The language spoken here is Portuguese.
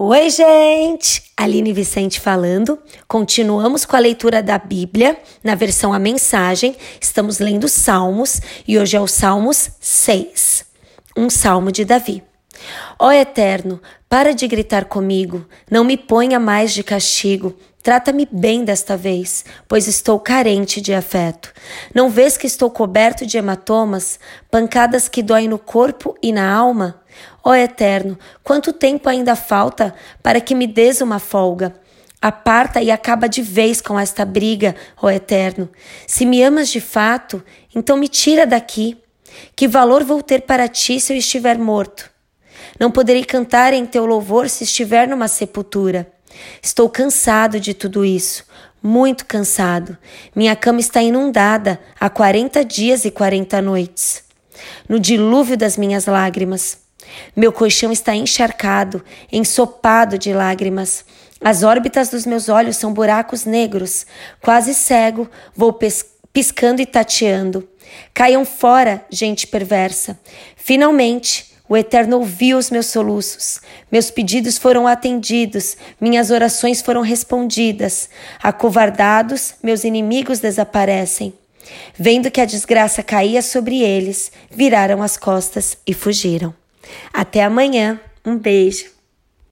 Oi, gente! Aline Vicente falando. Continuamos com a leitura da Bíblia na versão A Mensagem. Estamos lendo Salmos e hoje é o Salmos 6, um salmo de Davi. Ó Eterno, para de gritar comigo, não me ponha mais de castigo. Trata-me bem desta vez, pois estou carente de afeto. Não vês que estou coberto de hematomas, pancadas que doem no corpo e na alma? Ó Eterno, quanto tempo ainda falta para que me des uma folga? Aparta e acaba de vez com esta briga, ó Eterno. Se me amas de fato, então me tira daqui. Que valor vou ter para ti se eu estiver morto? Não poderei cantar em teu louvor se estiver numa sepultura. Estou cansado de tudo isso, muito cansado. Minha cama está inundada há quarenta dias e quarenta noites. No dilúvio das minhas lágrimas. Meu colchão está encharcado, ensopado de lágrimas. As órbitas dos meus olhos são buracos negros. Quase cego, vou piscando e tateando. Caiam fora, gente perversa. Finalmente, o Eterno ouviu os meus soluços. Meus pedidos foram atendidos, minhas orações foram respondidas. Acovardados, meus inimigos desaparecem. Vendo que a desgraça caía sobre eles, viraram as costas e fugiram. Até amanhã. Um beijo.